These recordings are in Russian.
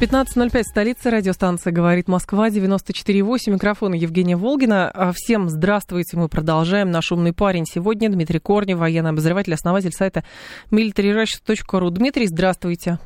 15.05, столица, радиостанция «Говорит Москва», 94.8, микрофон Евгения Волгина. А, всем здравствуйте, мы продолжаем. Наш умный парень сегодня Дмитрий Корнев, военный обозреватель, основатель сайта militaryrush.ru. Дмитрий, здравствуйте.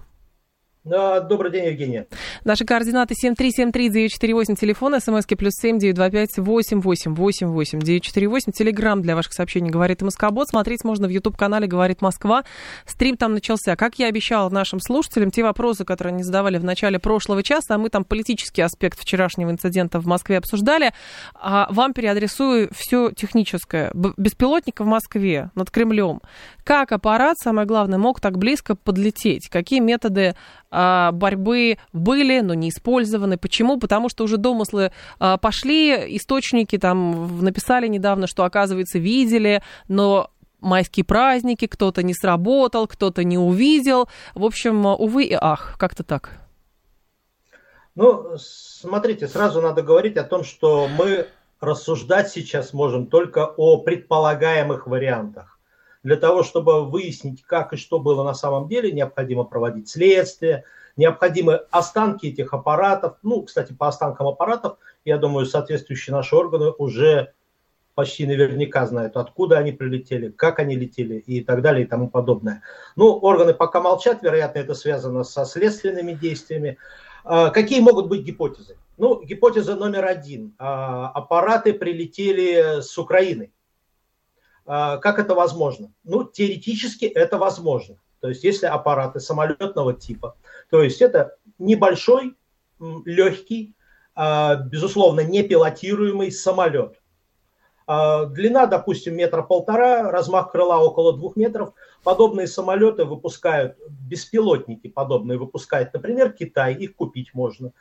Добрый день, Евгения. Наши координаты 7373948, телефон, смски плюс 7925888948, телеграмм для ваших сообщений «Говорит Москобот». Смотреть можно в YouTube-канале «Говорит Москва». Стрим там начался. Как я обещала нашим слушателям, те вопросы, которые они задавали в начале прошлого часа, а мы там политический аспект вчерашнего инцидента в Москве обсуждали, а вам переадресую все техническое. Беспилотник в Москве над Кремлем. Как аппарат, самое главное, мог так близко подлететь? Какие методы а, борьбы были, но не использованы. Почему? Потому что уже домыслы а, пошли, источники там написали недавно, что, оказывается, видели, но майские праздники, кто-то не сработал, кто-то не увидел. В общем, увы и ах, как-то так. Ну, смотрите, сразу надо говорить о том, что мы рассуждать сейчас можем только о предполагаемых вариантах. Для того, чтобы выяснить, как и что было на самом деле, необходимо проводить следствие, необходимы останки этих аппаратов. Ну, кстати, по останкам аппаратов, я думаю, соответствующие наши органы уже почти наверняка знают, откуда они прилетели, как они летели и так далее и тому подобное. Ну, органы пока молчат, вероятно, это связано со следственными действиями. А, какие могут быть гипотезы? Ну, гипотеза номер один. А, аппараты прилетели с Украины. А, как это возможно? Ну, теоретически это возможно. То есть, если аппараты самолетного типа, то есть это небольшой, легкий, а, безусловно, не пилотируемый самолет. А, длина, допустим, метра полтора, размах крыла около двух метров. Подобные самолеты выпускают, беспилотники подобные выпускает, например, Китай, их купить можно.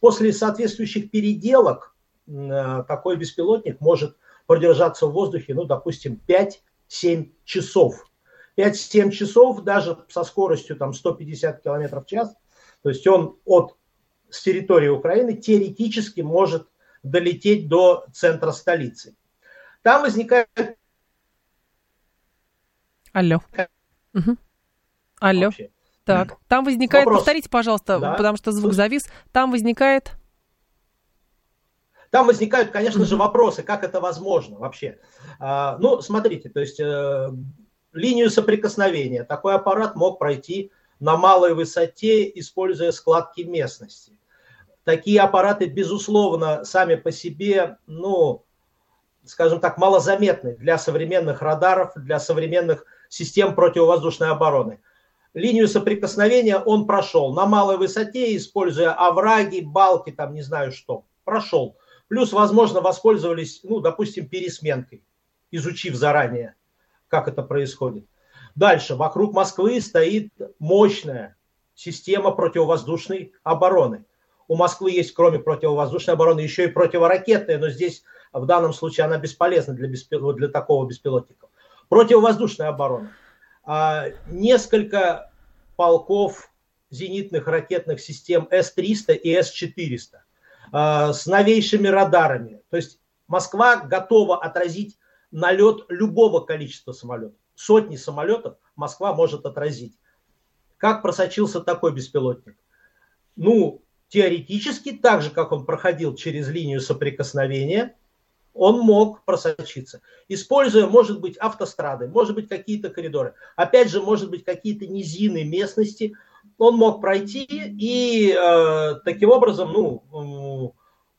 После соответствующих переделок такой беспилотник может продержаться в воздухе, ну, допустим, 5-7 часов. 5-7 часов даже со скоростью там 150 км в час, то есть он от с территории Украины теоретически может долететь до центра столицы. Там возникает... Алло. Угу. Алло. Вообще. Так, там возникает, Вопрос. повторите, пожалуйста, да. потому что звук завис. Там возникает... Там возникают, конечно же, вопросы, как это возможно вообще. А, ну, смотрите, то есть э, линию соприкосновения такой аппарат мог пройти на малой высоте, используя складки местности. Такие аппараты, безусловно, сами по себе, ну, скажем так, малозаметны для современных радаров, для современных систем противовоздушной обороны. Линию соприкосновения он прошел на малой высоте, используя овраги, балки, там не знаю что. Прошел. Плюс, возможно, воспользовались, ну, допустим, пересменкой, изучив заранее, как это происходит. Дальше, вокруг Москвы стоит мощная система противовоздушной обороны. У Москвы есть, кроме противовоздушной обороны, еще и противоракетная, но здесь в данном случае она бесполезна для, беспил... для такого беспилотника. Противовоздушная оборона. А, несколько полков зенитных ракетных систем С-300 и С-400 Э, с новейшими радарами. То есть Москва готова отразить налет любого количества самолетов. Сотни самолетов Москва может отразить. Как просочился такой беспилотник? Ну, теоретически, так же, как он проходил через линию соприкосновения, он мог просочиться. Используя, может быть, автострады, может быть, какие-то коридоры. Опять же, может быть, какие-то низины местности, он мог пройти и э, таким образом ну,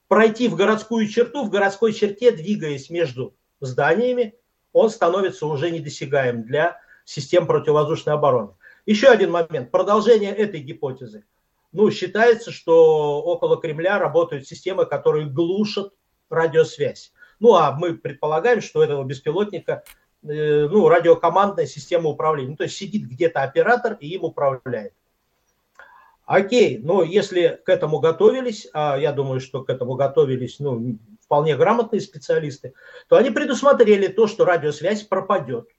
пройти в городскую черту, в городской черте, двигаясь между зданиями, он становится уже недосягаем для систем противовоздушной обороны. Еще один момент. Продолжение этой гипотезы. Ну, считается, что около Кремля работают системы, которые глушат радиосвязь. Ну, а мы предполагаем, что этого беспилотника э, ну, радиокомандная система управления. Ну, то есть сидит где-то оператор и им управляет. Окей, но если к этому готовились, а я думаю, что к этому готовились ну, вполне грамотные специалисты, то они предусмотрели то, что радиосвязь пропадет,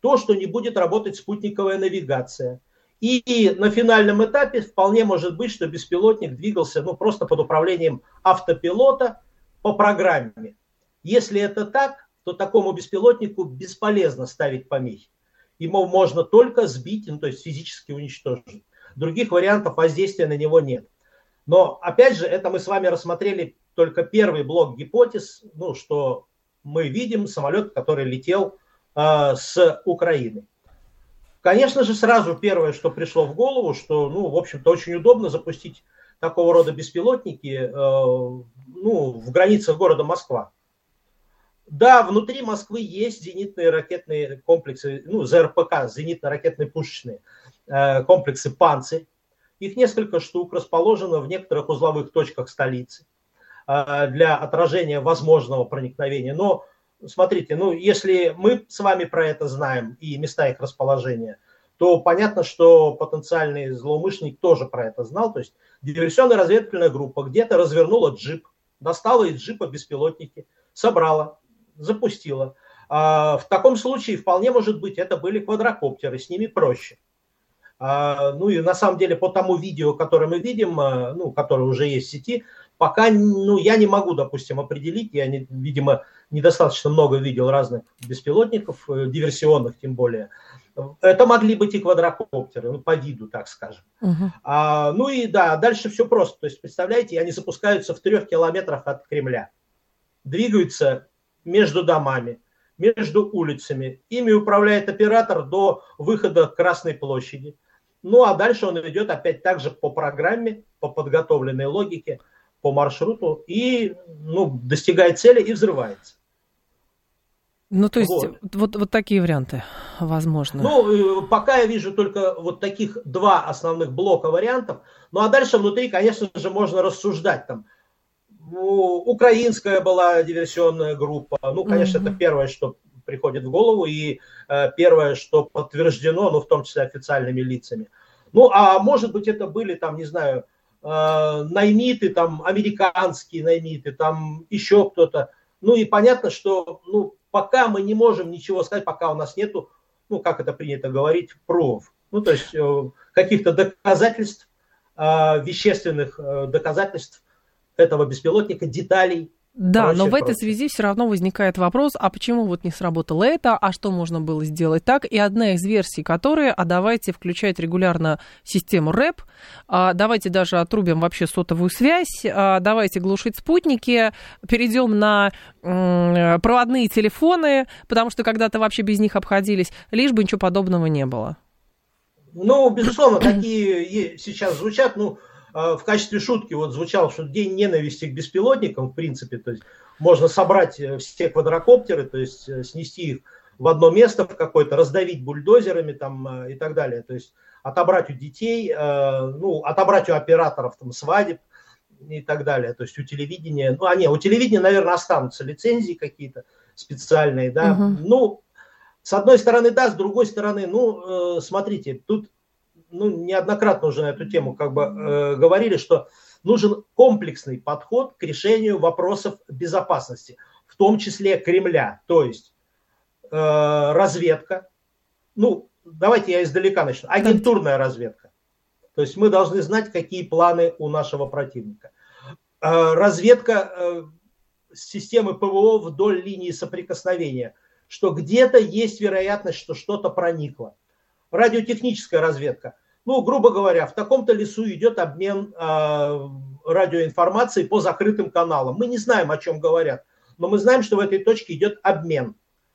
то, что не будет работать спутниковая навигация. И на финальном этапе вполне может быть, что беспилотник двигался ну, просто под управлением автопилота по программе. Если это так, то такому беспилотнику бесполезно ставить помехи. Ему можно только сбить, ну, то есть физически уничтожить. Других вариантов воздействия на него нет. Но, опять же, это мы с вами рассмотрели только первый блок гипотез, ну, что мы видим самолет, который летел э, с Украины. Конечно же, сразу первое, что пришло в голову, что, ну, в общем-то, очень удобно запустить такого рода беспилотники э, ну, в границах города Москва. Да, внутри Москвы есть зенитные ракетные комплексы, ну, ЗРПК, зенитно-ракетные пушечные э, комплексы «Панцирь». Их несколько штук расположено в некоторых узловых точках столицы э, для отражения возможного проникновения. Но смотрите, ну, если мы с вами про это знаем и места их расположения, то понятно, что потенциальный злоумышленник тоже про это знал. То есть диверсионная разведывательная группа где-то развернула джип, достала из джипа беспилотники, собрала, запустила. А, в таком случае вполне может быть это были квадрокоптеры, с ними проще. А, ну и на самом деле по тому видео, которое мы видим, а, ну, которое уже есть в сети, пока ну, я не могу, допустим, определить, я, не, видимо, недостаточно много видел разных беспилотников, э, диверсионных тем более. Это могли быть и квадрокоптеры, ну, по виду, так скажем. Uh-huh. А, ну и да, дальше все просто. То есть, представляете, они запускаются в трех километрах от Кремля. Двигаются между домами, между улицами. Ими управляет оператор до выхода к Красной площади. Ну а дальше он идет опять также по программе, по подготовленной логике, по маршруту и ну, достигает цели и взрывается. Ну, то есть вот. Вот, вот такие варианты возможно. Ну, э, пока я вижу только вот таких два основных блока вариантов. Ну, а дальше внутри, конечно же, можно рассуждать там, украинская была диверсионная группа. Ну, конечно, mm-hmm. это первое, что приходит в голову, и э, первое, что подтверждено, ну, в том числе официальными лицами. Ну, а может быть, это были там, не знаю, э, наймиты, там, американские наймиты, там, еще кто-то. Ну, и понятно, что, ну, пока мы не можем ничего сказать, пока у нас нету, ну, как это принято говорить, пров. Ну, то есть э, каких-то доказательств, э, вещественных э, доказательств этого беспилотника, деталей. Да, прочее, но в этой связи все равно возникает вопрос, а почему вот не сработало это, а что можно было сделать так? И одна из версий, которая, а давайте включать регулярно систему РЭП, а давайте даже отрубим вообще сотовую связь, а давайте глушить спутники, перейдем на м- проводные телефоны, потому что когда-то вообще без них обходились, лишь бы ничего подобного не было. Ну, безусловно, такие сейчас звучат, ну, а, в качестве шутки вот звучал, что день ненависти к беспилотникам, в принципе, то есть можно собрать э, все квадрокоптеры, то есть э, снести их в одно место в какое-то, раздавить бульдозерами там э, и так далее, то есть отобрать у детей, ну, отобрать у операторов там свадеб и так далее, то есть у телевидения, ну, а не, у телевидения, наверное, останутся лицензии какие-то специальные, да, угу. ну, с одной стороны, да, с другой стороны, ну, смотрите, тут ну, неоднократно уже на эту тему как бы э, говорили, что нужен комплексный подход к решению вопросов безопасности, в том числе Кремля, то есть э, разведка, ну, давайте я издалека начну, агентурная разведка. То есть мы должны знать, какие планы у нашего противника. Э, разведка э, системы ПВО вдоль линии соприкосновения, что где-то есть вероятность, что что-то проникло радиотехническая разведка. Ну, грубо говоря, в таком-то лесу идет обмен э, радиоинформацией по закрытым каналам. Мы не знаем, о чем говорят, но мы знаем, что в этой точке идет обмен.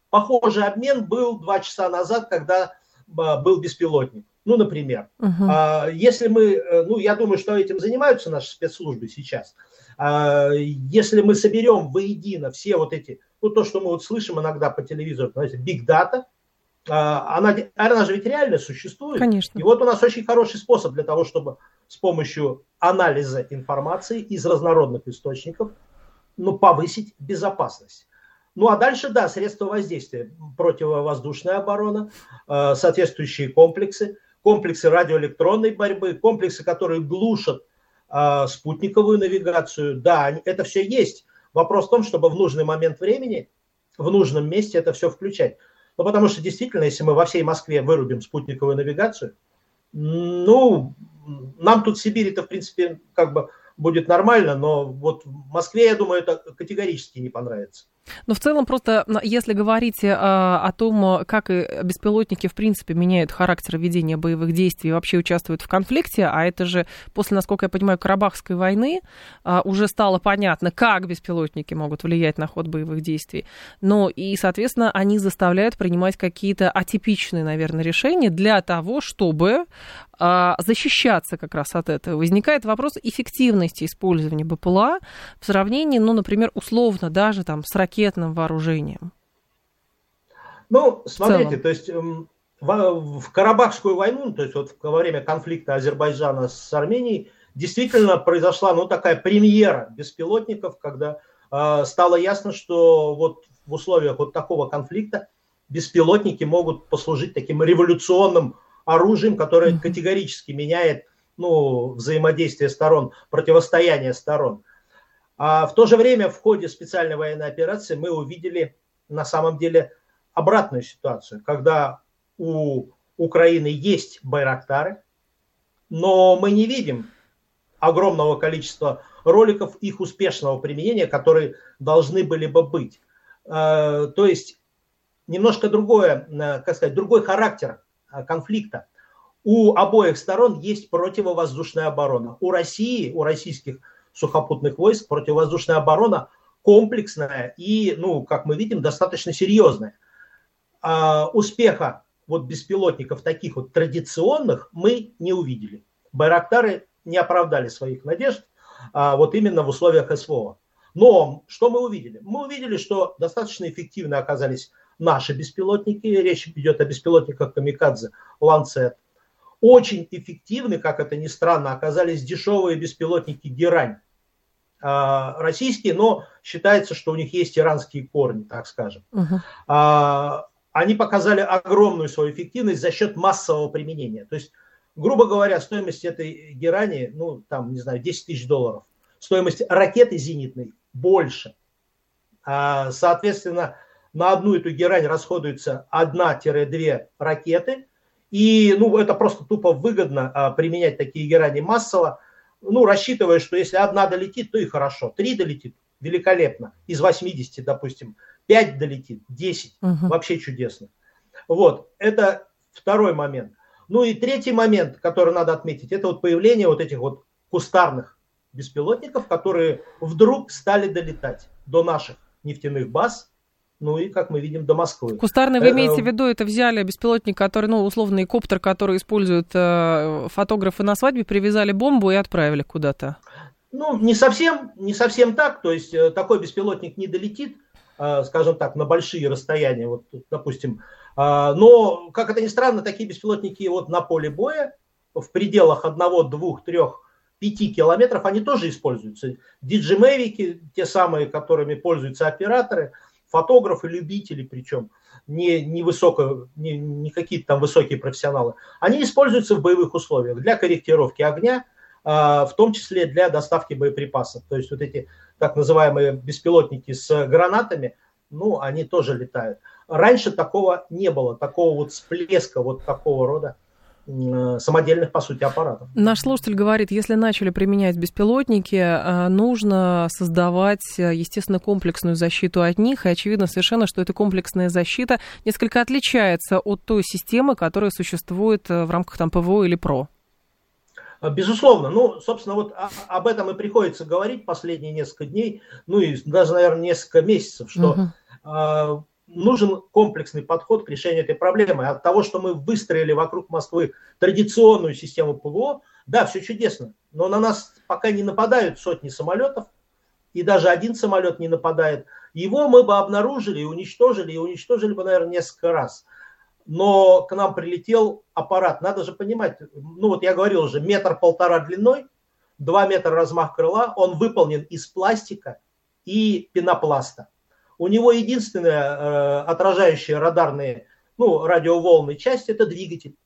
Похожий обмен был два часа назад, когда э, был беспилотник. Ну, например, uh-huh. э, если мы, э, ну, я думаю, что этим занимаются наши спецслужбы сейчас. Э, если мы соберем воедино все вот эти, ну, то, что мы вот слышим иногда по телевизору, знаете, big data, она, она же ведь реально существует. Конечно. И вот у нас очень хороший способ для того, чтобы с помощью анализа информации из разнородных источников ну, повысить безопасность. Ну а дальше, да, средства воздействия, противовоздушная оборона, а, соответствующие комплексы, комплексы радиоэлектронной борьбы, комплексы, которые глушат э, спутниковую навигацию. Да, это все есть. Вопрос в том, чтобы в нужный момент времени, в нужном месте это все включать. Ну, потому что действительно, если мы во всей Москве вырубим спутниковую навигацию, ну, нам тут в Сибири-то, в принципе, как бы будет нормально, но вот в Москве, я думаю, это категорически не понравится. Но в целом просто, если говорить а, о том, как беспилотники в принципе меняют характер ведения боевых действий и вообще участвуют в конфликте, а это же после, насколько я понимаю, Карабахской войны а, уже стало понятно, как беспилотники могут влиять на ход боевых действий. Ну и, соответственно, они заставляют принимать какие-то атипичные, наверное, решения для того, чтобы а, защищаться как раз от этого. Возникает вопрос эффективности использования БПЛА в сравнении, ну, например, условно даже там с ракетным вооружением. Ну, смотрите, то есть эм, в, в Карабахскую войну, то есть вот во время конфликта Азербайджана с Арменией, действительно произошла, ну, такая премьера беспилотников, когда э, стало ясно, что вот в условиях вот такого конфликта беспилотники могут послужить таким революционным оружием, которое категорически меняет ну, взаимодействие сторон, противостояние сторон. А в то же время в ходе специальной военной операции мы увидели на самом деле обратную ситуацию, когда у Украины есть байрактары, но мы не видим огромного количества роликов их успешного применения, которые должны были бы быть. Э, то есть немножко другое, э, как сказать, другой характер Э, конфликта. У обоих сторон есть противовоздушная оборона. У России, у российских сухопутных войск противовоздушная оборона комплексная и, ну, как мы видим, достаточно серьезная. А успеха вот беспилотников таких вот традиционных мы не увидели. Байрактары не оправдали своих надежд а, вот именно в условиях СВО. Но что мы увидели? Мы увидели, что достаточно эффективно оказались наши беспилотники, речь идет о беспилотниках Камикадзе, Ланцет. Очень эффективны, как это ни странно, оказались дешевые беспилотники Герань. А, российские, но считается, что у них есть иранские корни, так скажем. Uh-huh. Они показали огромную свою эффективность за счет массового применения. То есть, грубо говоря, стоимость этой герани, ну, там, не знаю, 10 тысяч долларов. Стоимость ракеты зенитной больше. А, соответственно, на одну эту герань расходуется 1-2 ракеты. И ну, это просто тупо выгодно а, применять такие герани массово, ну, рассчитывая, что если одна долетит, то и хорошо. Три долетит, великолепно. Из 80, допустим, 5 долетит, 10, угу. вообще чудесно. Вот, это второй момент. Ну и третий момент, который надо отметить, это вот появление вот этих вот кустарных беспилотников, которые вдруг стали долетать до наших нефтяных баз, ну и, как мы видим, до Москвы. Кустарный вы э, имеете в виду, это взяли беспилотник, который, ну, условный коптер, который используют э, фотографы на свадьбе, привязали бомбу и отправили куда-то? Ну, не совсем, не совсем так, то есть э, такой беспилотник не долетит, э, скажем так, на большие расстояния, вот, допустим. Э, но, как это ни странно, такие беспилотники вот на поле боя в пределах одного, двух, трех 5 километров, они тоже используются. Диджимевики, те самые, которыми пользуются операторы – фотографы, любители причем, не, не, высоко, не, не какие-то там высокие профессионалы, они используются в боевых условиях для корректировки огня, а, в том числе для доставки боеприпасов. То есть вот эти так называемые беспилотники с гранатами, ну, они тоже летают. Раньше такого не было, такого вот всплеска вот такого рода самодельных, по сути, аппаратов. Наш слушатель говорит, если начали применять беспилотники, э, нужно создавать, э, естественно, комплексную защиту от них, и очевидно совершенно, что эта комплексная защита несколько отличается от той системы, которая существует в рамках там ПВО или ПРО. Безусловно. Ну, собственно, вот об этом и приходится говорить последние несколько дней, ну и даже, наверное, несколько месяцев, что угу нужен комплексный подход к решению этой проблемы. От того, что мы выстроили вокруг Москвы традиционную систему ПВО, да, все чудесно, но на нас пока не нападают сотни самолетов, и даже один самолет не нападает. Его мы бы обнаружили и уничтожили, и уничтожили бы, наверное, несколько раз. Но к нам прилетел аппарат. Надо же понимать, ну вот я говорил уже, метр-полтора длиной, два метра размах крыла, он выполнен из пластика и пенопласта. У него единственная э, отражающая радарные, ну, радиоволны часть – это двигатель.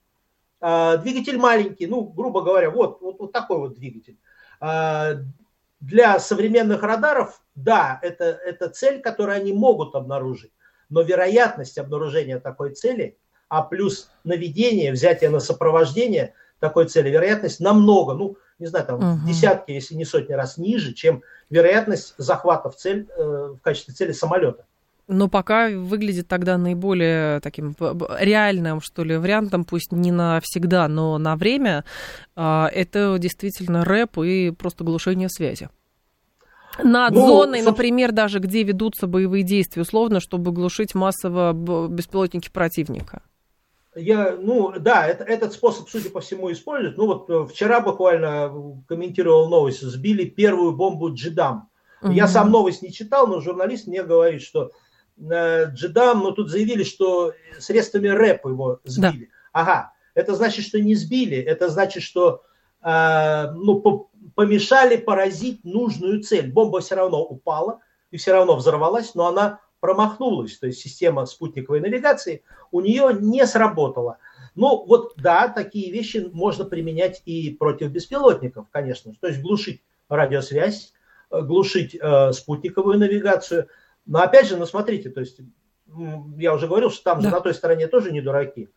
А, двигатель маленький, ну, грубо говоря, вот, вот, вот такой вот двигатель. А, для современных радаров, да, это, это цель, которую они могут обнаружить, но вероятность обнаружения такой цели, а плюс наведение, взятие на сопровождение такой цели, вероятность намного, ну, не знаю, там угу. десятки, если не сотни раз ниже, чем вероятность захвата в цель э, в качестве цели самолета. Но пока выглядит тогда наиболее таким реальным, что ли, вариантом, пусть не навсегда, но на время, а, это действительно рэп и просто глушение связи. Над ну, зоной, собственно... например, даже где ведутся боевые действия, условно, чтобы глушить массово беспилотники противника. Я, ну, да, это, этот способ, судя по всему, используют. Ну, вот э, вчера буквально комментировал новость, сбили первую бомбу Джидам. Угу. Я сам новость не читал, но журналист мне говорит, что Джедам, но тут заявили, что средствами рэп его сбили. Да. Ага, это значит, что не сбили, это значит, что э, ну, помешали поразить нужную цель. Бомба все равно упала и все равно взорвалась, но она промахнулась, то есть система спутниковой навигации у нее не сработала. Ну вот да, такие вещи можно применять и против беспилотников, конечно, то есть глушить радиосвязь, э, глушить э, спутниковую навигацию – но опять же, ну смотрите, то есть я уже говорил, что там да. же на той стороне тоже не дураки.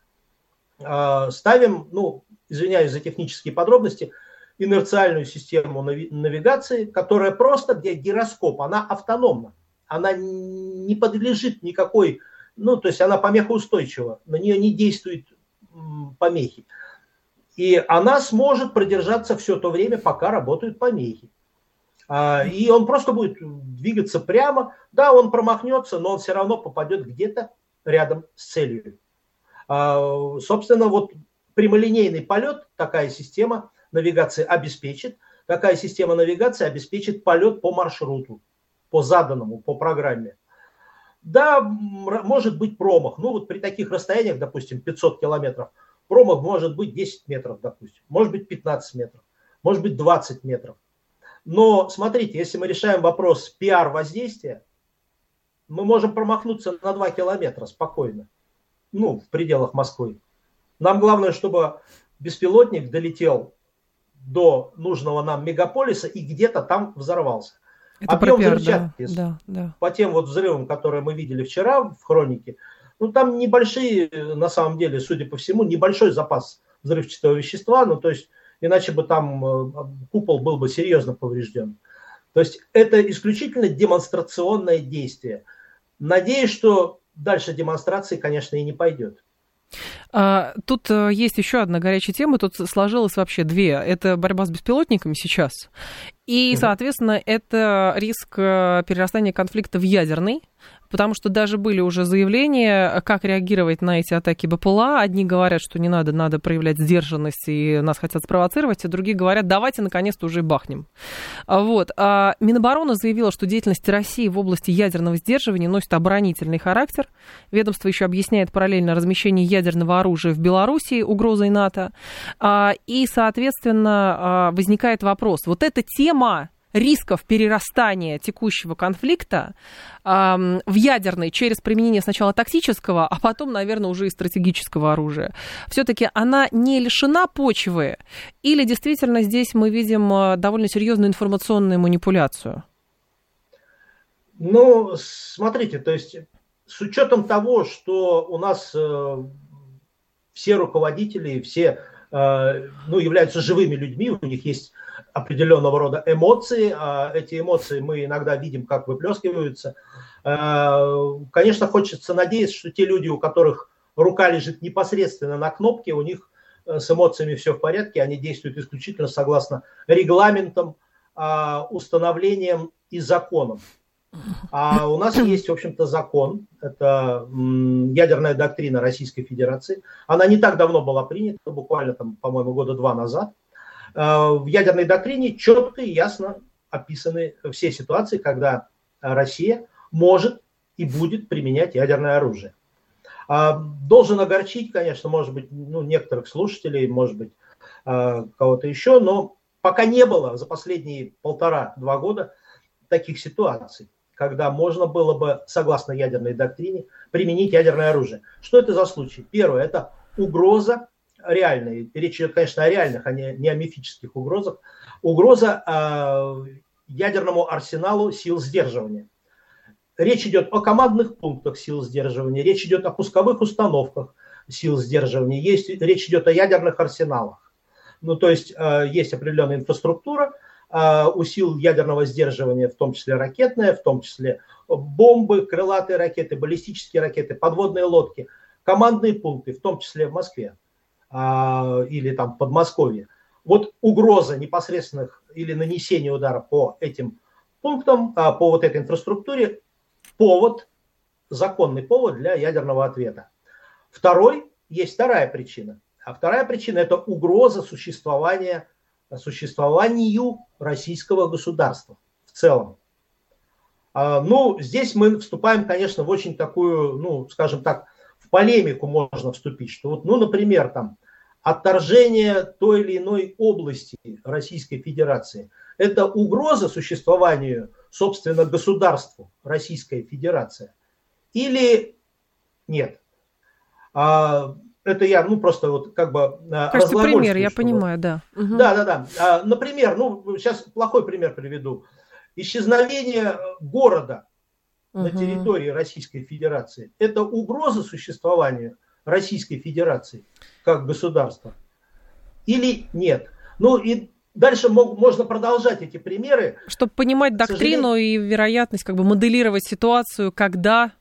А, ставим, ну, извиняюсь за технические подробности, инерциальную систему навигации, которая просто, где гироскоп, она автономна. Она не подлежит никакой, ну, то есть она помехоустойчива, на нее не действуют помехи. И она сможет продержаться все то время, пока работают помехи. А, и он просто будет двигаться прямо. Да, он промахнется, но он все равно попадет где-то рядом с целью. А, собственно, вот прямолинейный полет такая система навигации обеспечит. Такая система навигации обеспечит полет по маршруту, по заданному, по программе. Да, может быть промах. Ну вот при таких расстояниях, допустим, 500 километров, промах может быть 10 метров, допустим. Может быть 15 метров, может быть 20 метров. Но смотрите, если мы решаем вопрос пиар-воздействия, мы можем промахнуться на 2 километра спокойно, ну, в пределах Москвы. Нам главное, чтобы беспилотник долетел до нужного нам мегаполиса и где-то там взорвался. Это Объем пиар, взрывчатки да, да, да. по тем вот взрывам, которые мы видели вчера в хронике, ну там небольшие, на самом деле, судя по всему, небольшой запас взрывчатого вещества, ну то есть иначе бы там э, купол был бы серьезно поврежден. То есть это исключительно демонстрационное действие. Надеюсь, что дальше демонстрации, конечно, и не пойдет. А, тут э, есть еще одна горячая тема. Тут сложилось вообще две. Это борьба с беспилотниками сейчас. И, соответственно, это риск э, перерастания конфликта в ядерный потому что даже были уже заявления, как реагировать на эти атаки БПЛА. Одни говорят, что не надо, надо проявлять сдержанность, и нас хотят спровоцировать, а другие говорят, давайте наконец-то уже бахнем. А вот. А Минобороны заявила, что деятельность России в области ядерного сдерживания носит оборонительный характер. Ведомство еще объясняет параллельно размещение ядерного оружия в Белоруссии угрозой НАТО. А, и, соответственно, возникает вопрос. Вот эта тема рисков перерастания текущего конфликта э, в ядерный через применение сначала тактического, а потом, наверное, уже и стратегического оружия. Все-таки она не лишена почвы, или действительно здесь мы видим э, довольно серьезную информационную манипуляцию? Ну, смотрите, то есть с учетом того, что у нас э, все руководители, все ну, являются живыми людьми, у них есть определенного рода эмоции. А эти эмоции мы иногда видим, как выплескиваются. Э, конечно, хочется надеяться, что те люди, у которых рука лежит непосредственно на кнопке, у них э, с эмоциями все в порядке, они действуют исключительно согласно регламентам, а, установлениям и законам. А у нас есть, в общем-то, закон, это ядерная доктрина Российской Федерации. Она не так давно была принята, буквально, там, по-моему, года два назад. Э, в ядерной доктрине четко и ясно описаны все ситуации, когда Россия может и будет применять ядерное оружие. А, должен огорчить, конечно, может быть, ну, некоторых слушателей, может быть, э, кого-то еще, но пока не было за последние полтора-два года таких ситуаций, когда можно было бы, согласно ядерной доктрине, применить ядерное оружие. Что это за случай? Первое – это угроза реальная. Речь идет, конечно, о реальных, а не, не о мифических угрозах. Угроза э, ядерному арсеналу сил сдерживания. Речь идет о командных пунктах сил сдерживания, речь идет о пусковых установках сил сдерживания, есть, речь идет о ядерных арсеналах. Ну, то есть э, есть определенная инфраструктура у сил ядерного сдерживания, в том числе ракетная, в том числе бомбы, крылатые ракеты, баллистические ракеты, подводные лодки, командные пункты, в том числе в Москве э, или там в Подмосковье. Вот угроза непосредственных или нанесения удара по этим пунктам, по вот этой инфраструктуре, повод, законный повод для ядерного ответа. Второй, есть вторая причина. А вторая причина – это угроза существования, существованию российского государства в целом. А, ну, здесь мы вступаем, конечно, в очень такую, ну, скажем так, в полемику можно вступить, что вот, ну, например, там, отторжение той или иной области Российской Федерации – это угроза существованию, собственно, государству Российская Федерация или нет? Это я, ну, просто вот как бы а, Кажется, пример, я понимаю, да. Угу. Да, да, да. А, например, ну, сейчас плохой пример приведу. Исчезновение города угу. на территории Российской Федерации – это угроза существованию Российской Федерации как государства или нет? Ну, и Дальше мог, можно продолжать эти примеры. Чтобы понимать доктрину и вероятность, как бы моделировать ситуацию, когда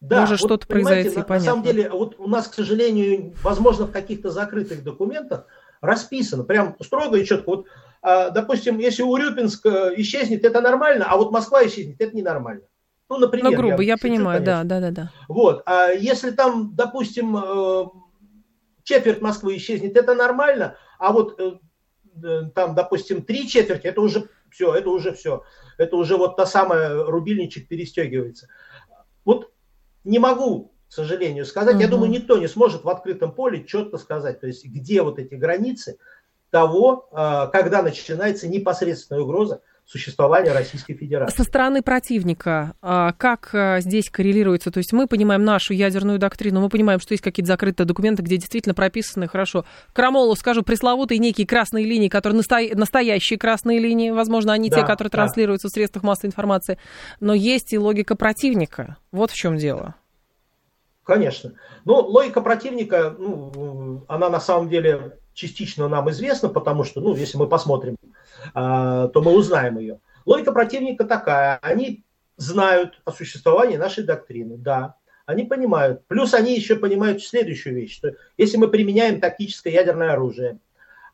да, может вот, что-то произойти, на, понятно. На самом деле, вот у нас, к сожалению, возможно, в каких-то закрытых документах расписано, прям строго и четко. Вот, а, допустим, если Урюпинск э, исчезнет, это нормально, а вот Москва исчезнет, это ненормально. Ну, например. Ну, грубо, я, я понимаю, да, да, да, да. Вот, а если там, допустим, э, четверть Москвы исчезнет, это нормально, а вот э, там, допустим, три четверти, это уже все, это уже все. Это уже вот та самая рубильничек перестегивается. Вот не могу, к сожалению, сказать. Угу. Я думаю, никто не сможет в открытом поле четко сказать, то есть где вот эти границы того, а, когда начинается непосредственная угроза существования Российской Федерации. Со стороны противника, а, как а, здесь коррелируется? То есть мы понимаем нашу ядерную доктрину, мы понимаем, что есть какие-то закрытые документы, где действительно прописаны хорошо. Крамолу, скажу, пресловутые некие красные линии, которые насто... настоящие красные линии, возможно, они да, те, которые да. транслируются в средствах массовой информации, но есть и логика противника. Вот в чем дело. Конечно. Но логика противника, ну, она на самом деле частично нам известна, потому что, ну, если мы посмотрим, а, то мы узнаем ее. Логика противника такая. Они знают о существовании нашей доктрины, да, они понимают. Плюс они еще понимают следующую вещь, что если мы применяем тактическое ядерное оружие,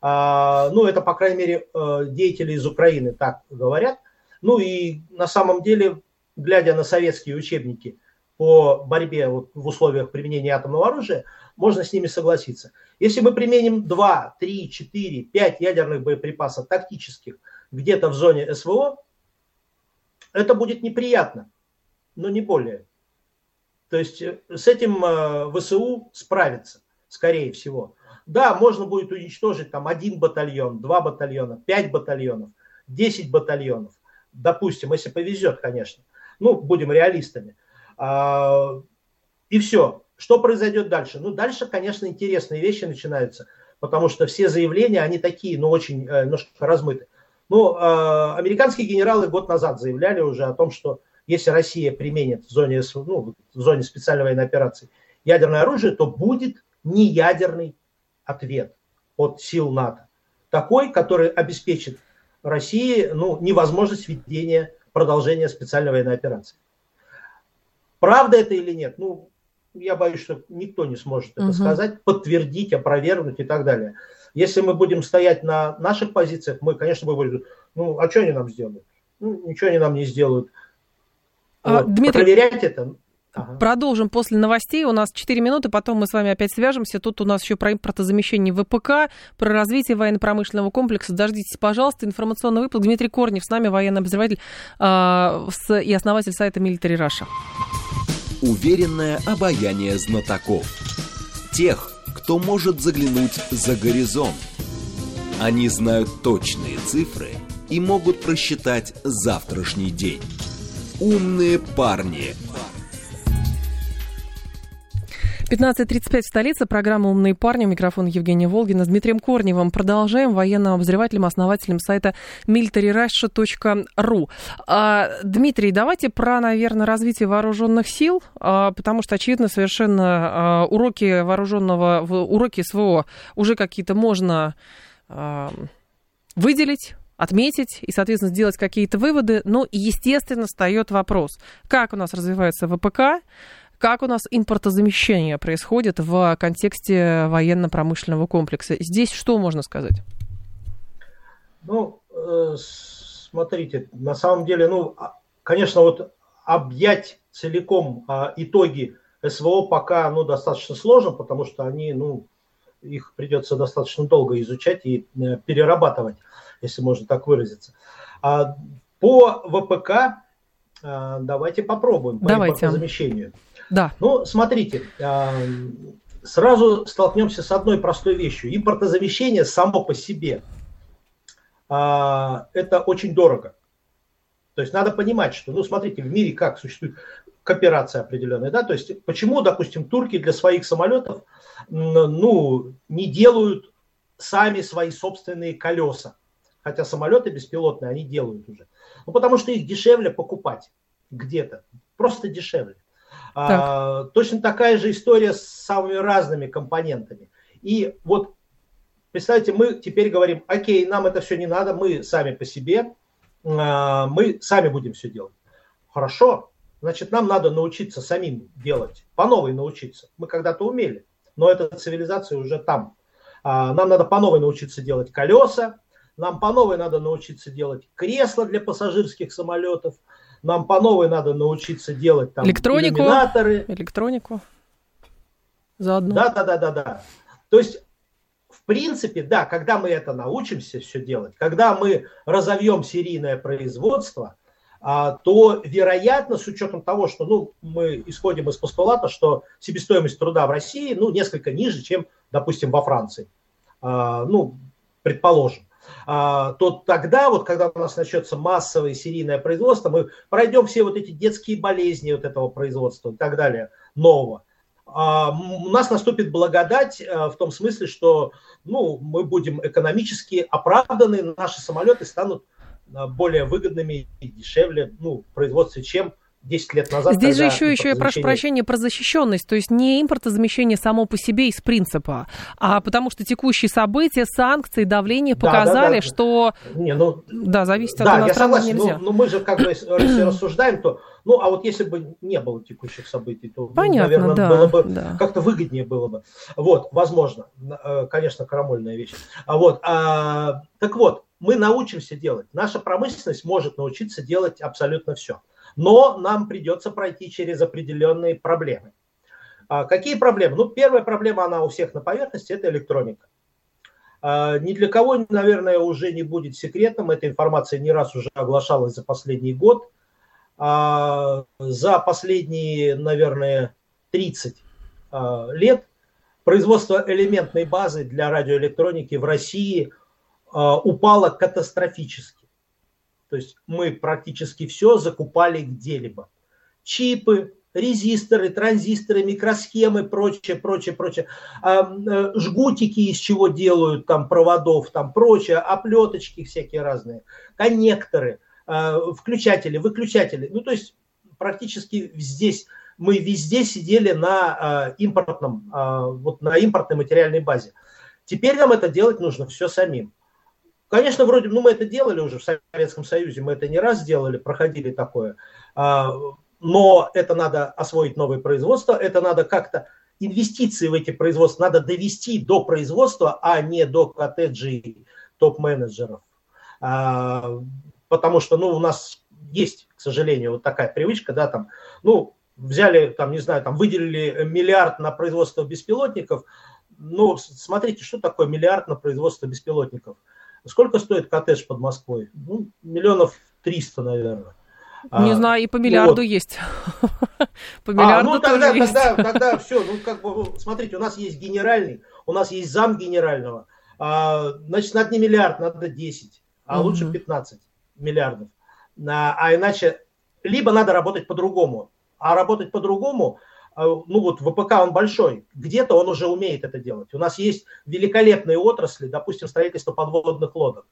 а, ну, это, по крайней мере, э, деятели из Украины так говорят, ну и на самом деле, глядя на советские учебники по борьбе вот в условиях применения атомного оружия, можно с ними согласиться. Если мы применим 2, 3, 4, 5 ядерных боеприпасов тактических где-то в зоне СВО, это будет неприятно, но не более. То есть э, с этим э, ВСУ справится, скорее всего. Да, можно будет уничтожить там один батальон, два батальона, пять батальонов, десять батальонов. Допустим, если повезет, конечно. Ну, будем реалистами. А, и все. Что произойдет дальше? Ну, дальше, конечно, интересные вещи начинаются, потому что все заявления, они такие, ну, очень э, немножко размыты. Ну, э, американские генералы год назад заявляли уже о том, что если Россия применит в зоне, ну, в зоне специальной военной операции ядерное оружие, то будет неядерный ответ от сил НАТО. Такой, который обеспечит России ну, невозможность ведения продолжения специальной военной операции. Правда это или нет? Ну, я боюсь, что никто не сможет это угу. сказать, подтвердить, опровергнуть и так далее. Если мы будем стоять на наших позициях, мы, конечно, будем ну, а что они нам сделают? Ну, ничего они нам не сделают. А, вот. Дмитрий, Проверять это Ага. Продолжим после новостей. У нас 4 минуты, потом мы с вами опять свяжемся. Тут у нас еще про импортозамещение ВПК, про развитие военно-промышленного комплекса. Дождитесь, пожалуйста, информационный выпуск. Дмитрий Корнев с нами, военный обозреватель э, и основатель сайта Military Russia. Уверенное обаяние знатоков. Тех, кто может заглянуть за горизонт. Они знают точные цифры и могут просчитать завтрашний день. Умные парни. 15.35 в столице. Программа «Умные парни». Микрофон Евгения Волгина. С Дмитрием Корневым продолжаем. Военным обозревателем, основателем сайта militaryrush.ru. А, Дмитрий, давайте про, наверное, развитие вооруженных сил, а, потому что, очевидно, совершенно а, уроки вооруженного, уроки СВО уже какие-то можно выделить, отметить и, соответственно, сделать какие-то выводы. Но, естественно, встает вопрос, как у нас развивается ВПК, как у нас импортозамещение происходит в контексте военно-промышленного комплекса? Здесь что можно сказать? Ну, э, смотрите, на самом деле, ну, а, конечно, вот объять целиком а, итоги СВО пока, ну, достаточно сложно, потому что они, ну, их придется достаточно долго изучать и э, перерабатывать, если можно так выразиться. А по ВПК давайте попробуем по давайте. замещению. Да. Ну, смотрите, а, сразу столкнемся с одной простой вещью. Импортозамещение само по себе а, это очень дорого. То есть надо понимать, что, ну, смотрите, в мире как существует кооперация определенная, да, то есть почему, допустим, турки для своих самолетов, ну, не делают сами свои собственные колеса, хотя самолеты беспилотные они делают уже. Ну, потому что их дешевле покупать где-то, просто дешевле. А, точно такая же история с самыми разными компонентами. И вот, представьте, мы теперь говорим, окей, нам это все не надо, мы сами по себе, а, мы сами будем все делать. Хорошо, значит, нам надо научиться самим делать, по новой научиться. Мы когда-то умели, но эта цивилизация уже там. А, нам надо по новой научиться делать колеса, нам по новой надо научиться делать кресла для пассажирских самолетов, нам по новой надо научиться делать там электронику, иллюминаторы. Электронику заодно. Да, да, да, да, да. То есть, в принципе, да, когда мы это научимся все делать, когда мы разовьем серийное производство, а, то, вероятно, с учетом того, что ну, мы исходим из постулата, что себестоимость труда в России ну, несколько ниже, чем, допустим, во Франции. А, ну, предположим. А, то тогда, вот когда у нас начнется массовое серийное производство, мы пройдем все вот эти детские болезни вот этого производства и так далее, нового. А, у нас наступит благодать а, в том смысле, что ну, мы будем экономически оправданы, наши самолеты станут более выгодными и дешевле ну, в производстве, чем 10 лет назад. Здесь же еще, еще я прошу прощения про защищенность, то есть не импортозамещение само по себе из принципа, а потому что текущие события, санкции, давление показали, да, да, что не, ну, да, зависит да, от я согласен, нельзя. Но, но мы же как бы если рассуждаем, то ну а вот если бы не было текущих событий, то, Понятно, наверное, да, было бы да. как-то выгоднее было бы. Вот, возможно, э, конечно, крамольная вещь. А вот, а, так вот, мы научимся делать. Наша промышленность может научиться делать абсолютно все но нам придется пройти через определенные проблемы. А какие проблемы? Ну, первая проблема, она у всех на поверхности, это электроника. А, ни для кого, наверное, уже не будет секретом, эта информация не раз уже оглашалась за последний год. А, за последние, наверное, 30 а, лет производство элементной базы для радиоэлектроники в России упало катастрофически. То есть мы практически все закупали где-либо. Чипы, резисторы, транзисторы, микросхемы, прочее, прочее, прочее. А, э, жгутики из чего делают, там, проводов, там, прочее, оплеточки всякие разные, коннекторы, а, включатели, выключатели. Ну, то есть практически здесь мы везде сидели на а, импортном, вот на импортной материальной базе. Теперь нам это делать нужно все самим. Конечно, вроде, ну мы это делали уже в Советском Союзе, мы это не раз делали, проходили такое, а, но это надо освоить новое производство, это надо как-то инвестиции в эти производства надо довести до производства, а не до коттеджей топ-менеджеров. А, потому что, ну, у нас есть, к сожалению, вот такая привычка, да, там, ну, взяли, там, не знаю, там, выделили миллиард на производство беспилотников, ну, смотрите, что такое миллиард на производство беспилотников – Сколько стоит коттедж под Москвой? Ну, миллионов триста, наверное. Не а, знаю, и по миллиарду вот. есть. По миллиарду а, ну, тогда, тоже тогда, есть. тогда все, ну, как бы, смотрите, у нас есть генеральный, у нас есть зам генерального. А, значит, надо не миллиард, надо 10, а угу. лучше 15 миллиардов. А, а иначе, либо надо работать по-другому. А работать по-другому, ну вот ВПК он большой, где-то он уже умеет это делать. У нас есть великолепные отрасли, допустим, строительство подводных лодок.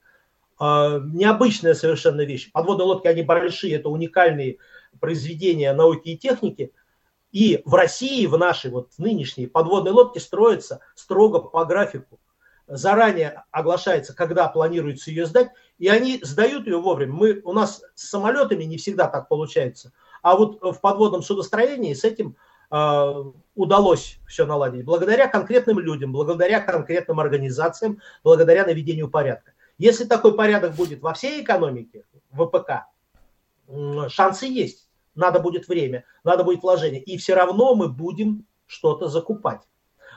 А, необычная совершенно вещь. Подводные лодки, они большие, это уникальные произведения науки и техники. И в России, в нашей вот нынешней, подводные лодки строятся строго по графику. Заранее оглашается, когда планируется ее сдать, и они сдают ее вовремя. Мы, у нас с самолетами не всегда так получается. А вот в подводном судостроении с этим удалось все наладить. Благодаря конкретным людям, благодаря конкретным организациям, благодаря наведению порядка. Если такой порядок будет во всей экономике, ВПК, шансы есть. Надо будет время, надо будет вложение. И все равно мы будем что-то закупать.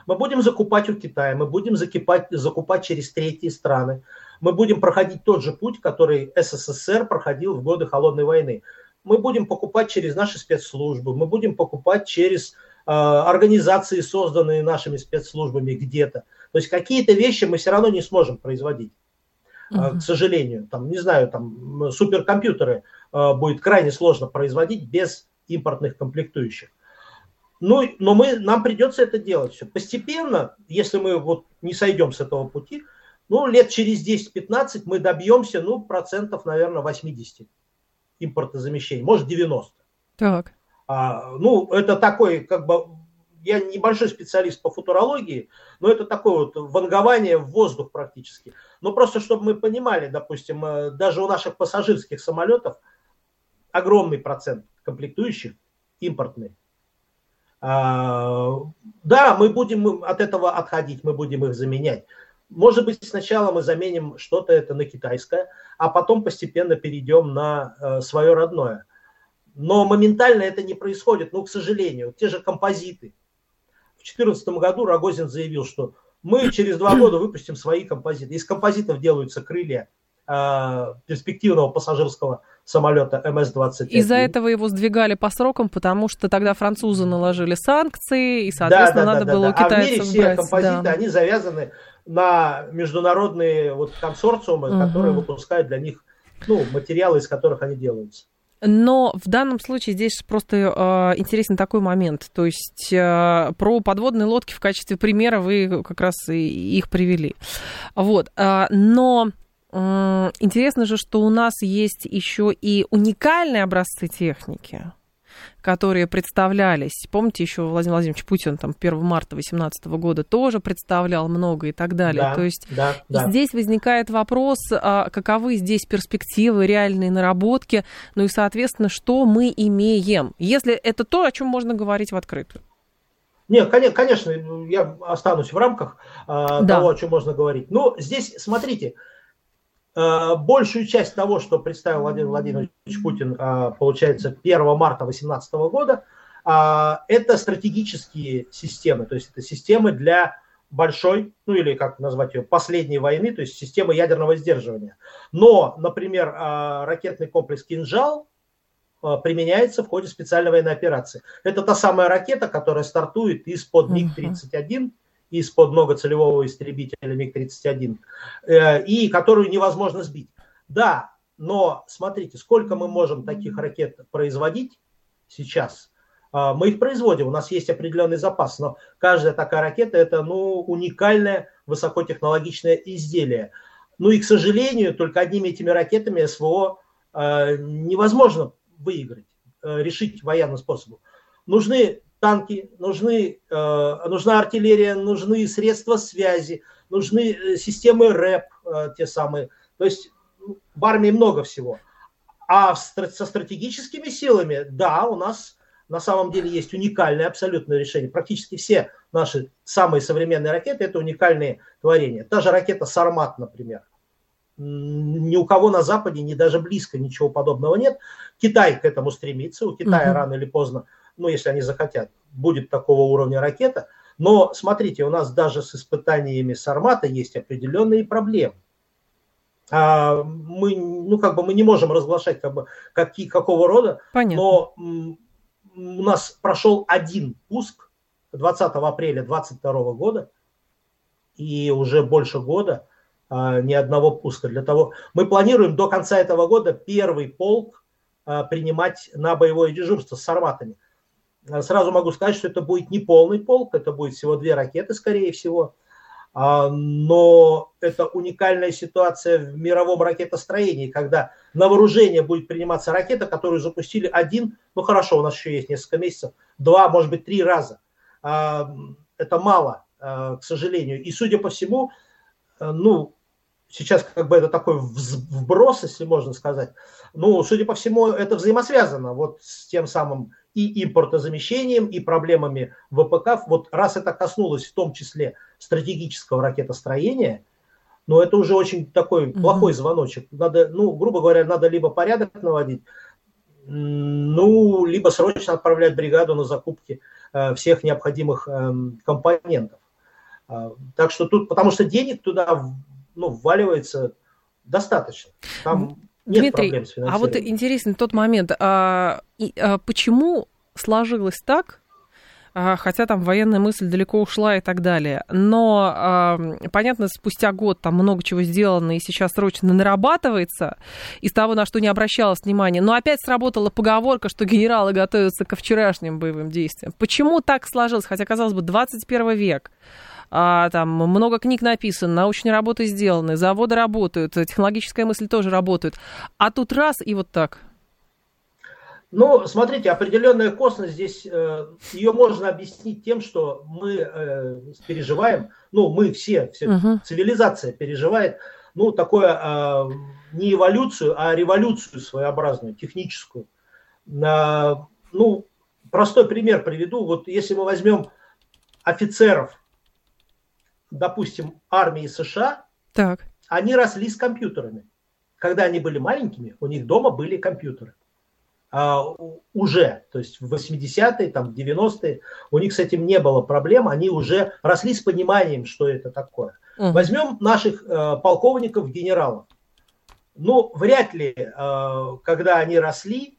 Мы будем закупать у Китая, мы будем закупать, закупать через третьи страны. Мы будем проходить тот же путь, который СССР проходил в годы Холодной войны. Мы будем покупать через наши спецслужбы, мы будем покупать через э, организации, созданные нашими спецслужбами где-то. То есть какие-то вещи мы все равно не сможем производить uh-huh. к сожалению. Там, не знаю, там суперкомпьютеры э, будет крайне сложно производить без импортных комплектующих. Ну, но мы, нам придется это делать все. Постепенно, если мы вот не сойдем с этого пути, ну, лет через 10-15 мы добьемся, ну, процентов, наверное, 80 импортозамещения, может, 90. Так. А, ну, это такой, как бы, я небольшой специалист по футурологии, но это такое вот вангование в воздух практически. Но просто, чтобы мы понимали, допустим, э, даже у наших пассажирских самолетов огромный процент комплектующих импортные. А, да, мы будем от этого отходить, мы будем их заменять. Может быть, сначала мы заменим что-то это на китайское, а потом постепенно перейдем на э, свое родное. Но моментально это не происходит, ну, к сожалению. Те же композиты, 2014 году Рогозин заявил, что мы через два года выпустим свои композиты. Из композитов делаются крылья э, перспективного пассажирского самолета МС-25. Из-за этого его сдвигали по срокам, потому что тогда французы наложили санкции, и, соответственно, да, да, надо да, было да. у китайцев А в мире все брать. композиты, да. они завязаны на международные вот консорциумы, угу. которые выпускают для них ну, материалы, из которых они делаются. Но в данном случае здесь просто э, интересен такой момент. То есть э, про подводные лодки в качестве примера вы как раз и их привели. Вот. Э, но интересно же, что у нас есть еще и уникальные образцы техники которые представлялись. Помните, еще Владимир Владимирович Путин там 1 марта 2018 года тоже представлял много и так далее. Да, То есть да, да. здесь возникает вопрос, а каковы здесь перспективы, реальные наработки, ну и, соответственно, что мы имеем, если это то, о чем можно говорить в открытую. Нет, конечно, я останусь в рамках э, да. того, о чем можно говорить. Но здесь, смотрите, большую часть того, что представил Владимир Владимирович Путин, э, получается, 1 марта 2018 года, э, это стратегические системы, то есть это системы для большой, ну или как назвать ее, последней войны, то есть системы ядерного сдерживания. Но, например, ракетный комплекс «Кинжал» применяется в ходе специальной военной операции. Это та самая ракета, которая стартует из-под МиГ-31, из-под многоцелевого истребителя МиГ-31, э, и которую невозможно сбить. Да, но смотрите, сколько мы можем таких ракет производить сейчас? А, мы их производим, у нас есть определенный запас, но каждая такая ракета это ну, уникальное высокотехнологичное изделие. Ну и, к сожалению, только одними этими ракетами СВО э, невозможно выиграть, э, решить военным способом. Нужны танки, нужны, э, нужна артиллерия, нужны средства связи, нужны э, системы РЭП, э, те самые. То есть в армии много всего. А со стратегическими силами, да, у нас на самом деле есть уникальное абсолютное решение. Практически все наши самые современные ракеты – это уникальные творения. Та же ракета «Сармат», например. Ни у кого на Западе, ни даже близко ничего подобного нет. Китай к этому стремится. У Китая угу. рано или поздно ну, если они захотят, будет такого уровня ракета. Но смотрите, у нас даже с испытаниями Сармата есть определенные проблемы. А мы, ну, как бы мы не можем разглашать, как бы, какие, какого рода, Понятно. но у нас прошел один пуск 20 апреля 2022 года, и уже больше года а, ни одного пуска. Для того мы планируем до конца этого года первый полк а, принимать на боевое дежурство с сарматами. Сразу могу сказать, что это будет не полный полк, это будет всего две ракеты, скорее всего. А, но это уникальная ситуация в мировом ракетостроении, когда на вооружение будет приниматься ракета, которую запустили один, ну хорошо, у нас еще есть несколько месяцев, два, может быть, три раза. А, это мало, а, к сожалению. И, судя по всему, ну, сейчас как бы это такой вброс, если можно сказать. Ну, судя по всему, это взаимосвязано вот с тем самым и импортозамещением, и проблемами ВПК. Вот раз это коснулось в том числе стратегического ракетостроения, но это уже очень такой плохой звоночек. Надо, ну, грубо говоря, надо либо порядок наводить, ну, либо срочно отправлять бригаду на закупки э, всех необходимых э, компонентов. Э, так что тут, потому что денег туда ну, вваливается достаточно. Там нет Дмитрий, проблем с а вот интересен тот момент, а, и, а, почему сложилось так, а, хотя там военная мысль далеко ушла и так далее. Но, а, понятно, спустя год там много чего сделано и сейчас срочно нарабатывается из того, на что не обращалось внимания. Но опять сработала поговорка, что генералы готовятся ко вчерашним боевым действиям. Почему так сложилось? Хотя, казалось бы, 21 век а, там много книг написано, научные работы сделаны, заводы работают, технологическая мысль тоже работает. А тут раз и вот так. Ну, смотрите, определенная косность здесь, э, ее можно объяснить тем, что мы э, переживаем, ну, мы все, все угу. цивилизация переживает, ну, такое э, не эволюцию, а революцию своеобразную, техническую. Ну, простой пример приведу. Вот если мы возьмем офицеров допустим, армии США, так. они росли с компьютерами. Когда они были маленькими, у них дома были компьютеры. А, уже, то есть в 80-е, там, 90-е, у них с этим не было проблем, они уже росли с пониманием, что это такое. Угу. Возьмем наших э, полковников, генералов. Ну, вряд ли, э, когда они росли,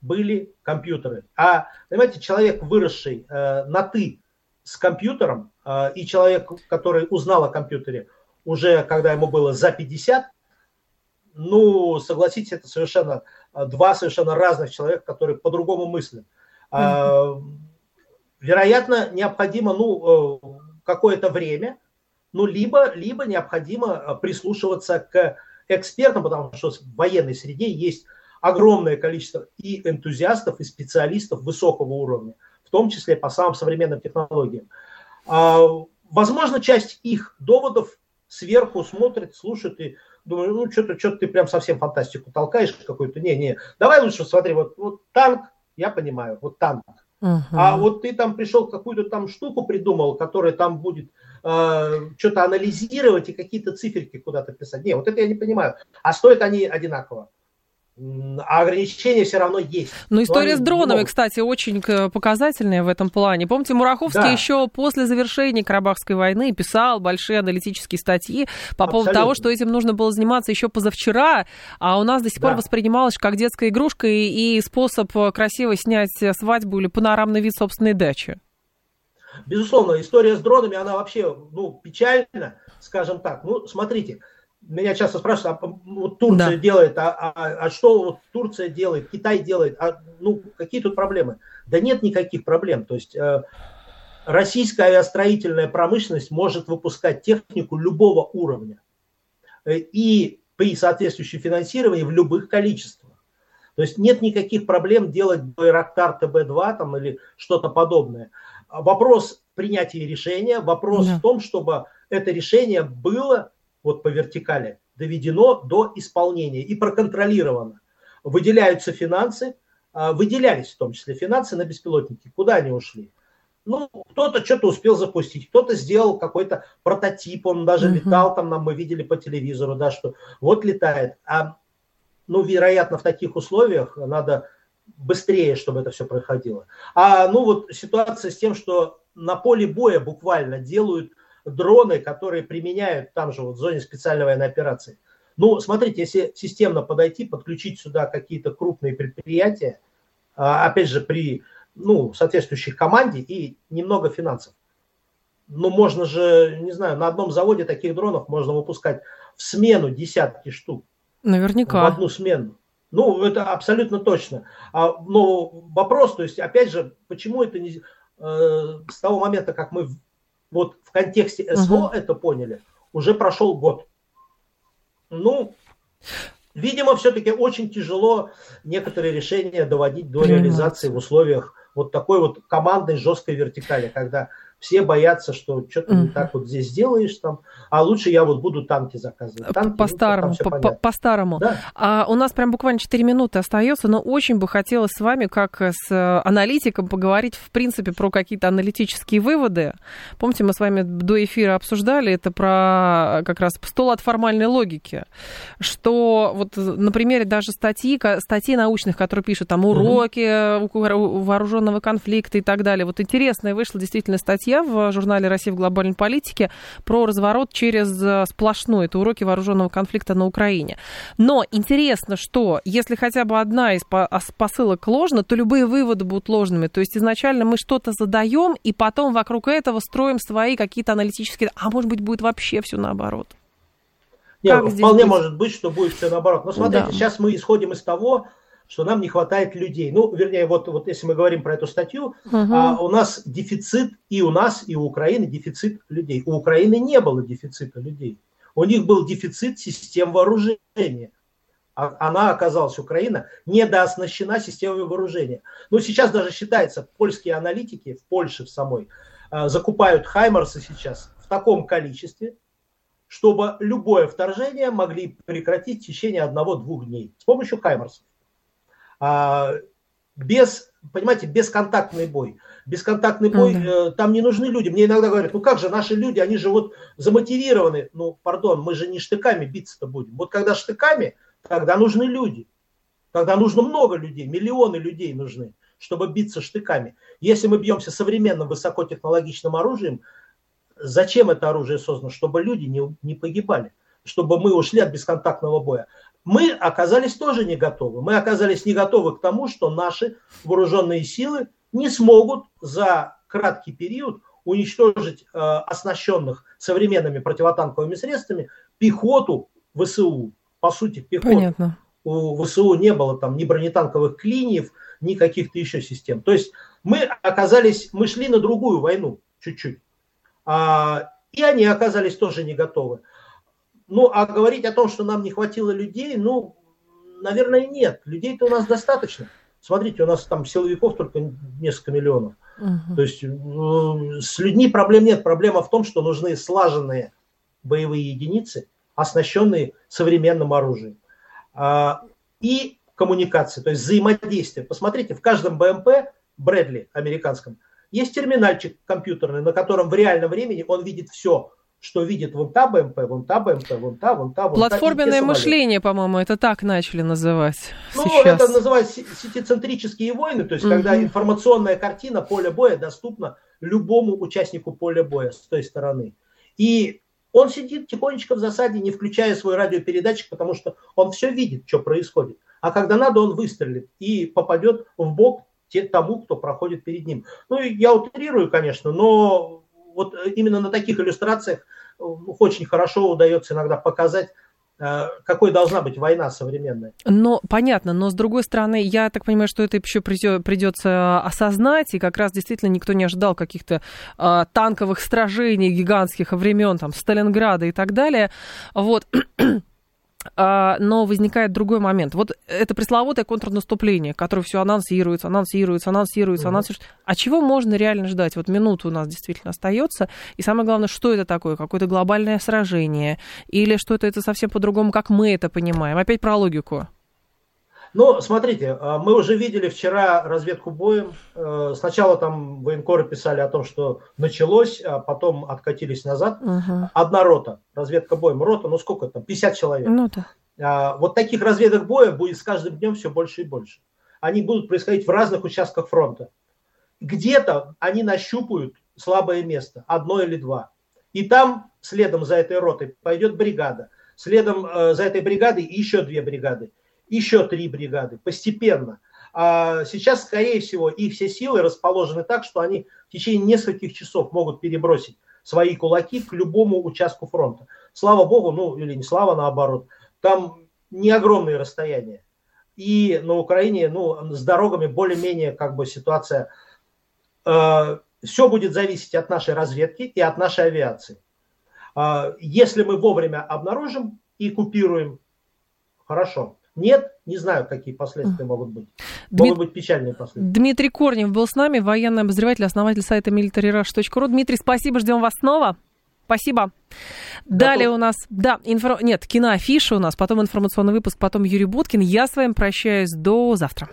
были компьютеры. А, понимаете, человек, выросший э, на «ты» с компьютером, а, и человек, который узнал о компьютере уже когда ему было за 50, ну, согласитесь, это совершенно а, два совершенно разных человека, которые по-другому мыслят. Mm-hmm. Вероятно, необходимо, ну, э, какое-то время, ну, либо, либо необходимо прислушиваться к экспертам, потому что в военной среде есть огромное количество и энтузиастов, и специалистов высокого уровня, том числе по самым современным технологиям. А, возможно, часть их доводов сверху смотрит, слушает и думает, ну, что-то что ты прям совсем фантастику толкаешь какую-то. Не-не, давай лучше смотри, вот, вот танк, я понимаю, вот танк. Uh-huh. А вот ты там пришел какую-то там штуку придумал, которая там будет э, что-то анализировать и какие-то циферки куда-то писать. Не, вот это я не понимаю. А стоят они одинаково а ограничения все равно есть. Но ну, история с дронами, кстати, очень показательная в этом плане. Помните, Мураховский да. еще после завершения Карабахской войны писал большие аналитические статьи по Абсолютно. поводу того, что этим нужно было заниматься еще позавчера, а у нас до сих да. пор воспринималось как детская игрушка и, и способ красиво снять свадьбу или панорамный вид собственной дачи. Безусловно, история с дронами, она вообще ну, печальна, скажем так. Ну, смотрите, меня часто спрашивают, а вот Турция да. делает, а, а, а что вот Турция делает, Китай делает, а, ну какие тут проблемы? Да нет никаких проблем. То есть э, российская авиастроительная промышленность может выпускать технику любого уровня э, и при соответствующем финансировании в любых количествах. То есть нет никаких проблем делать Байрактар ТБ-2 там, или что-то подобное. Вопрос принятия решения, вопрос да. в том, чтобы это решение было вот по вертикали, доведено до исполнения и проконтролировано. Выделяются финансы, а, выделялись в том числе финансы на беспилотники. Куда они ушли? Ну, кто-то что-то успел запустить, кто-то сделал какой-то прототип, он даже uh-huh. летал, там нам мы видели по телевизору, да, что вот летает. А, ну, вероятно, в таких условиях надо быстрее, чтобы это все происходило. А, ну, вот ситуация с тем, что на поле боя буквально делают дроны, которые применяют там же вот в зоне специальной военной операции. Ну, смотрите, если системно подойти, подключить сюда какие-то крупные предприятия, а, опять же, при ну, соответствующей команде и немного финансов. Ну, можно же, не знаю, на одном заводе таких дронов можно выпускать в смену десятки штук. Наверняка. В одну смену. Ну, это абсолютно точно. А, но вопрос, то есть, опять же, почему это не... Э, с того момента, как мы вот в контексте СВО угу. это поняли, уже прошел год. Ну, видимо, все-таки очень тяжело некоторые решения доводить до реализации в условиях вот такой вот командной жесткой вертикали, когда все боятся, что что-то не так вот здесь сделаешь там, а лучше я вот буду танки заказывать. Танки, по-старому, ну, по-старому. Да. А у нас прям буквально 4 минуты остается, но очень бы хотелось с вами, как с э, аналитиком, поговорить, в принципе, про какие-то аналитические выводы. Помните, мы с вами до эфира обсуждали это про как раз стол от формальной логики, что вот на примере даже статьи, статьи научных, которые пишут там уроки угу. вооруженного конфликта и так далее. Вот интересная вышла действительно статья статья в журнале «Россия в глобальной политике» про разворот через э, сплошной. Это уроки вооруженного конфликта на Украине. Но интересно, что если хотя бы одна из посылок ложна, то любые выводы будут ложными. То есть изначально мы что-то задаем, и потом вокруг этого строим свои какие-то аналитические... А может быть, будет вообще все наоборот? Нет, вполне быть? может быть, что будет все наоборот. Но смотрите, да. сейчас мы исходим из того, что нам не хватает людей. Ну, вернее, вот, вот если мы говорим про эту статью, угу. а, у нас дефицит и у нас, и у Украины дефицит людей. У Украины не было дефицита людей. У них был дефицит систем вооружения. А, она оказалась, Украина, недооснащена системой вооружения. Но сейчас даже считается, польские аналитики в Польше в самой а, закупают Хаймарсы сейчас в таком количестве, чтобы любое вторжение могли прекратить в течение одного-двух дней с помощью Хаймарсов. А, без, понимаете, бесконтактный бой. Бесконтактный бой, mm-hmm. там не нужны люди. Мне иногда говорят, ну как же наши люди, они же вот замотивированы. Ну, пардон, мы же не штыками биться-то будем. Вот когда штыками, тогда нужны люди. Тогда нужно много людей, миллионы людей нужны, чтобы биться штыками. Если мы бьемся современным высокотехнологичным оружием, зачем это оружие создано? Чтобы люди не, не погибали, чтобы мы ушли от бесконтактного боя мы оказались тоже не готовы. Мы оказались не готовы к тому, что наши вооруженные силы не смогут за краткий период уничтожить э, оснащенных современными противотанковыми средствами пехоту ВСУ. По сути, пехоту. Понятно. У ВСУ не было там ни бронетанковых клиниев, ни каких-то еще систем. То есть мы оказались, мы шли на другую войну чуть-чуть. А, и они оказались тоже не готовы. Ну, а говорить о том, что нам не хватило людей, ну, наверное, нет. Людей-то у нас достаточно. Смотрите, у нас там силовиков только несколько миллионов. Угу. То есть э, с людьми проблем нет. Проблема в том, что нужны слаженные боевые единицы, оснащенные современным оружием. А, и коммуникации, то есть взаимодействие. Посмотрите, в каждом БМП, Брэдли американском, есть терминальчик компьютерный, на котором в реальном времени он видит все, что видит вон та БМП, вон та БМП, вон та, вон та, вон Платформенное та, мышление, по-моему, это так начали называть Ну, сейчас. это называется сетицентрические войны, то есть угу. когда информационная картина поля боя доступна любому участнику поля боя с той стороны. И он сидит тихонечко в засаде, не включая свой радиопередатчик, потому что он все видит, что происходит. А когда надо, он выстрелит и попадет в бок тому, кто проходит перед ним. Ну, я утрирую, конечно, но вот э, именно на таких иллюстрациях э, очень хорошо удается иногда показать, э, какой должна быть война современная. Но понятно, но с другой стороны, я так понимаю, что это еще придется осознать, и как раз действительно никто не ожидал каких-то а, танковых сражений гигантских времен, там, Сталинграда и так далее. Вот. А, но возникает другой момент. Вот это пресловутое контрнаступление, которое все анонсируется, анонсируется, анонсируется, анонсируется. А чего можно реально ждать? Вот минуту у нас действительно остается. И самое главное, что это такое? Какое-то глобальное сражение? Или что-то это совсем по-другому, как мы это понимаем? Опять про логику. Ну, смотрите, а, мы уже видели вчера разведку боем. Э, сначала там военкоры писали о том, что началось, а потом откатились назад. Угу. Одна рота, разведка боем. Рота, ну сколько там, 50 человек. Ну, да. А, вот таких разведок боя будет с каждым днем все больше и больше. Они будут происходить в разных участках фронта. Где-то они нащупают слабое место, одно или два. И там следом за этой ротой пойдет бригада. Следом э, за этой бригадой еще две бригады еще три бригады, постепенно. А сейчас, скорее всего, их все силы расположены так, что они в течение нескольких часов могут перебросить свои кулаки к любому участку фронта. Слава богу, ну или не слава, наоборот, там не огромные расстояния. и на Украине, ну, с дорогами более-менее как бы ситуация, э, все будет зависеть от нашей разведки и от нашей авиации. Э, если мы вовремя обнаружим и купируем, хорошо. Нет, не знаю, какие последствия могут быть. Дмит... Могут быть печальные последствия. Дмитрий Корнев был с нами, военный обозреватель, основатель сайта militaryrush.ru. Дмитрий, спасибо, ждем вас снова. Спасибо. Далее у нас, да, инфо... нет, киноафиша у нас, потом информационный выпуск, потом Юрий Буткин. Я с вами прощаюсь до завтра.